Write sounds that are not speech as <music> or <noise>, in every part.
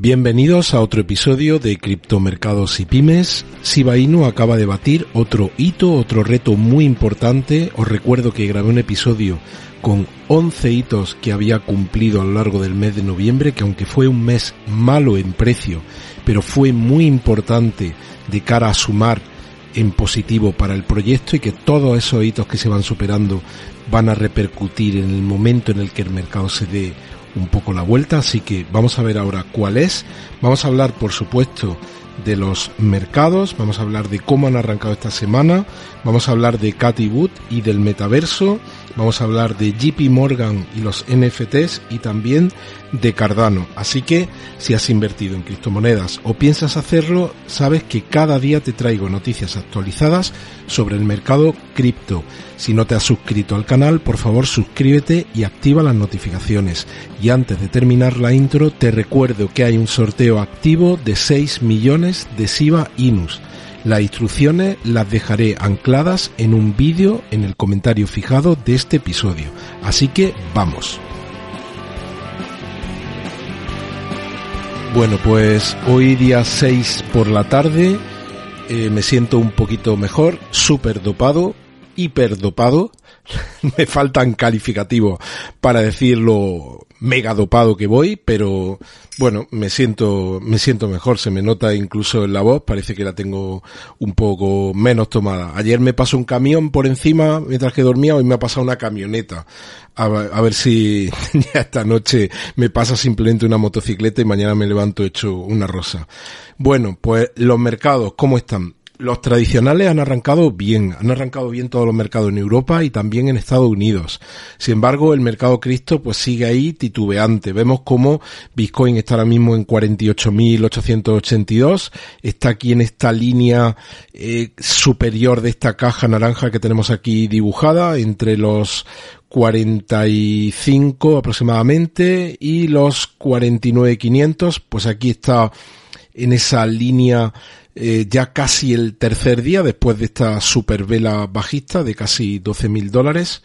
Bienvenidos a otro episodio de Criptomercados y Pymes. Shiba Inu acaba de batir otro hito, otro reto muy importante. Os recuerdo que grabé un episodio con 11 hitos que había cumplido a lo largo del mes de noviembre, que aunque fue un mes malo en precio, pero fue muy importante de cara a sumar en positivo para el proyecto y que todos esos hitos que se van superando van a repercutir en el momento en el que el mercado se dé un poco la vuelta, así que vamos a ver ahora cuál es. Vamos a hablar, por supuesto, de los mercados, vamos a hablar de cómo han arrancado esta semana, vamos a hablar de Cathy Wood y del metaverso, vamos a hablar de JP Morgan y los NFTs y también de Cardano. Así que si has invertido en criptomonedas o piensas hacerlo, sabes que cada día te traigo noticias actualizadas sobre el mercado Si no te has suscrito al canal, por favor suscríbete y activa las notificaciones. Y antes de terminar la intro, te recuerdo que hay un sorteo activo de 6 millones de SIBA Inus. Las instrucciones las dejaré ancladas en un vídeo en el comentario fijado de este episodio. Así que vamos. Bueno, pues hoy día 6 por la tarde eh, me siento un poquito mejor, súper dopado, hiper dopado. <laughs> me faltan calificativos para decirlo mega dopado que voy, pero bueno, me siento, me siento mejor, se me nota incluso en la voz, parece que la tengo un poco menos tomada. Ayer me pasó un camión por encima mientras que dormía, hoy me ha pasado una camioneta. A, a ver si <laughs> ya esta noche me pasa simplemente una motocicleta y mañana me levanto hecho una rosa. Bueno, pues los mercados, ¿cómo están? Los tradicionales han arrancado bien, han arrancado bien todos los mercados en Europa y también en Estados Unidos. Sin embargo, el mercado cripto pues sigue ahí titubeante. Vemos como Bitcoin está ahora mismo en 48.882, está aquí en esta línea eh, superior de esta caja naranja que tenemos aquí dibujada entre los 45 aproximadamente y los 49.500, pues aquí está en esa línea eh, ya casi el tercer día después de esta super vela bajista de casi 12 mil dólares.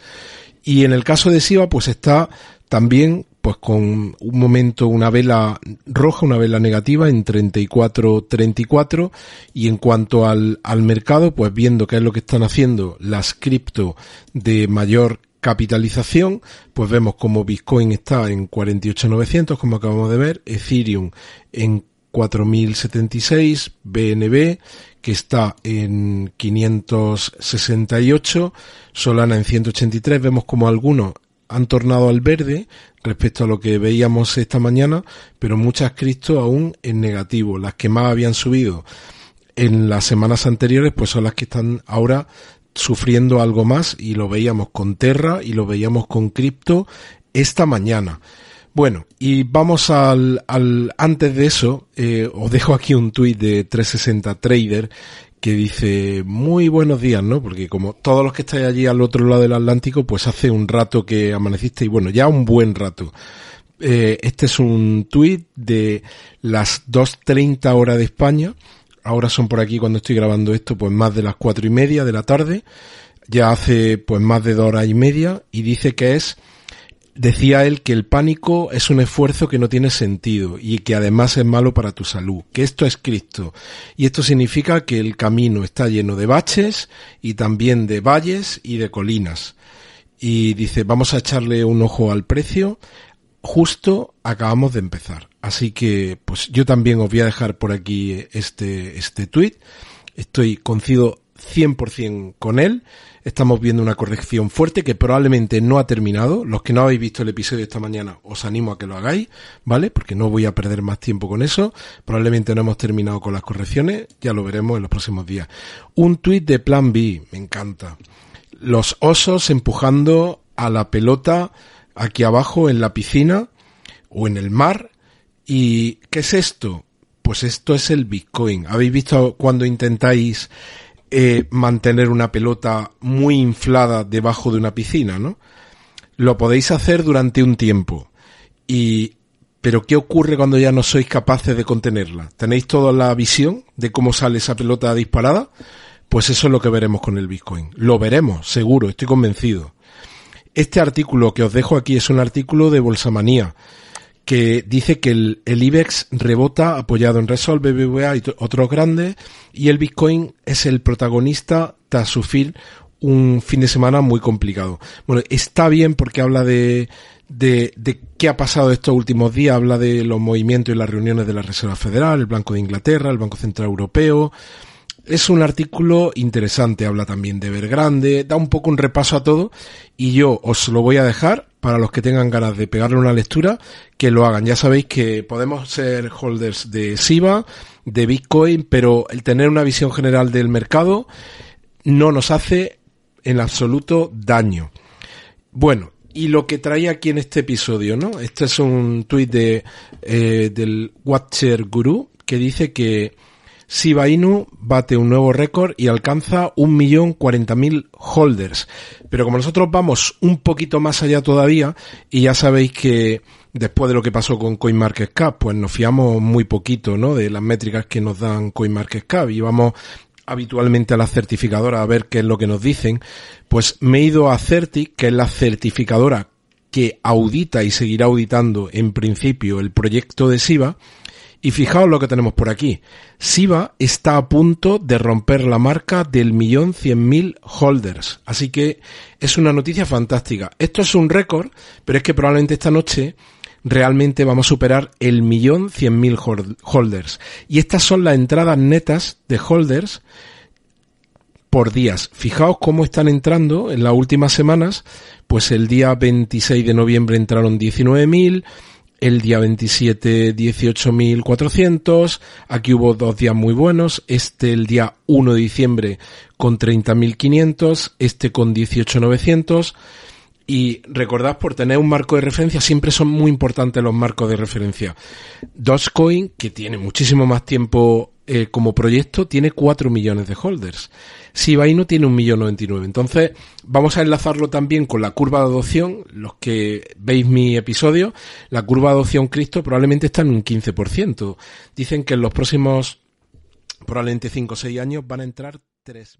Y en el caso de SIVA, pues está también pues con un momento una vela roja, una vela negativa en 34.34 y en cuanto al, al mercado, pues viendo qué es lo que están haciendo las cripto de mayor capitalización, pues vemos como Bitcoin está en 48.900, como acabamos de ver, Ethereum en 4076, BNB, que está en 568, Solana en 183, vemos como algunos han tornado al verde respecto a lo que veíamos esta mañana, pero muchas cripto aún en negativo. Las que más habían subido en las semanas anteriores, pues son las que están ahora sufriendo algo más y lo veíamos con Terra y lo veíamos con cripto esta mañana. Bueno, y vamos al, al antes de eso, eh, os dejo aquí un tuit de 360 Trader que dice muy buenos días, ¿no? Porque como todos los que estáis allí al otro lado del Atlántico, pues hace un rato que amaneciste y bueno, ya un buen rato. Eh, este es un tuit de las 2.30 horas de España. Ahora son por aquí cuando estoy grabando esto, pues más de las cuatro y media de la tarde. Ya hace pues más de dos horas y media y dice que es Decía él que el pánico es un esfuerzo que no tiene sentido y que además es malo para tu salud, que esto es Cristo. Y esto significa que el camino está lleno de baches y también de valles y de colinas. Y dice, vamos a echarle un ojo al precio. Justo acabamos de empezar. Así que, pues yo también os voy a dejar por aquí este, este tweet. Estoy concido 100% con él. Estamos viendo una corrección fuerte que probablemente no ha terminado. Los que no habéis visto el episodio esta mañana, os animo a que lo hagáis, ¿vale? Porque no voy a perder más tiempo con eso. Probablemente no hemos terminado con las correcciones. Ya lo veremos en los próximos días. Un tuit de Plan B. Me encanta. Los osos empujando a la pelota aquí abajo en la piscina o en el mar. ¿Y qué es esto? Pues esto es el Bitcoin. ¿Habéis visto cuando intentáis eh, mantener una pelota muy inflada debajo de una piscina, ¿no? Lo podéis hacer durante un tiempo. Y, pero ¿qué ocurre cuando ya no sois capaces de contenerla? ¿Tenéis toda la visión de cómo sale esa pelota disparada? Pues eso es lo que veremos con el Bitcoin. Lo veremos, seguro, estoy convencido. Este artículo que os dejo aquí es un artículo de Bolsamanía dice que el, IBEX rebota apoyado en Resolve, BBVA y otros grandes y el Bitcoin es el protagonista tras sufrir un fin de semana muy complicado. Bueno, está bien porque habla de, qué ha pasado estos últimos días, habla de los movimientos y las reuniones de la Reserva Federal, el Banco de Inglaterra, el Banco Central Europeo. Es un artículo interesante, habla también de Evergrande, da un poco un repaso a todo y yo os lo voy a dejar para los que tengan ganas de pegarle una lectura, que lo hagan. Ya sabéis que podemos ser holders de SIBA, de Bitcoin, pero el tener una visión general del mercado no nos hace en absoluto daño. Bueno, y lo que traía aquí en este episodio, ¿no? Este es un tuit de, eh, del Watcher Guru que dice que Shiba Inu bate un nuevo récord y alcanza un millón cuarenta mil holders. Pero como nosotros vamos un poquito más allá todavía, y ya sabéis que después de lo que pasó con CoinMarketCap, pues nos fiamos muy poquito, ¿no? De las métricas que nos dan CoinMarketCap y vamos habitualmente a la certificadora a ver qué es lo que nos dicen, pues me he ido a Certic, que es la certificadora que audita y seguirá auditando en principio el proyecto de SIVA, y fijaos lo que tenemos por aquí. SIVA está a punto de romper la marca del millón cien mil holders. Así que es una noticia fantástica. Esto es un récord, pero es que probablemente esta noche realmente vamos a superar el millón cien mil holders. Y estas son las entradas netas de holders por días. Fijaos cómo están entrando en las últimas semanas. Pues el día 26 de noviembre entraron 19.000 el día 27 18.400, aquí hubo dos días muy buenos, este el día 1 de diciembre con 30.500, este con 18.900 y recordad por tener un marco de referencia, siempre son muy importantes los marcos de referencia. Dogecoin, que tiene muchísimo más tiempo eh, como proyecto, tiene 4 millones de holders. Shiba tiene un millón Entonces, vamos a enlazarlo también con la curva de adopción. Los que veis mi episodio, la curva de adopción Cristo probablemente está en un 15%. Dicen que en los próximos, probablemente 5 o 6 años, van a entrar 3.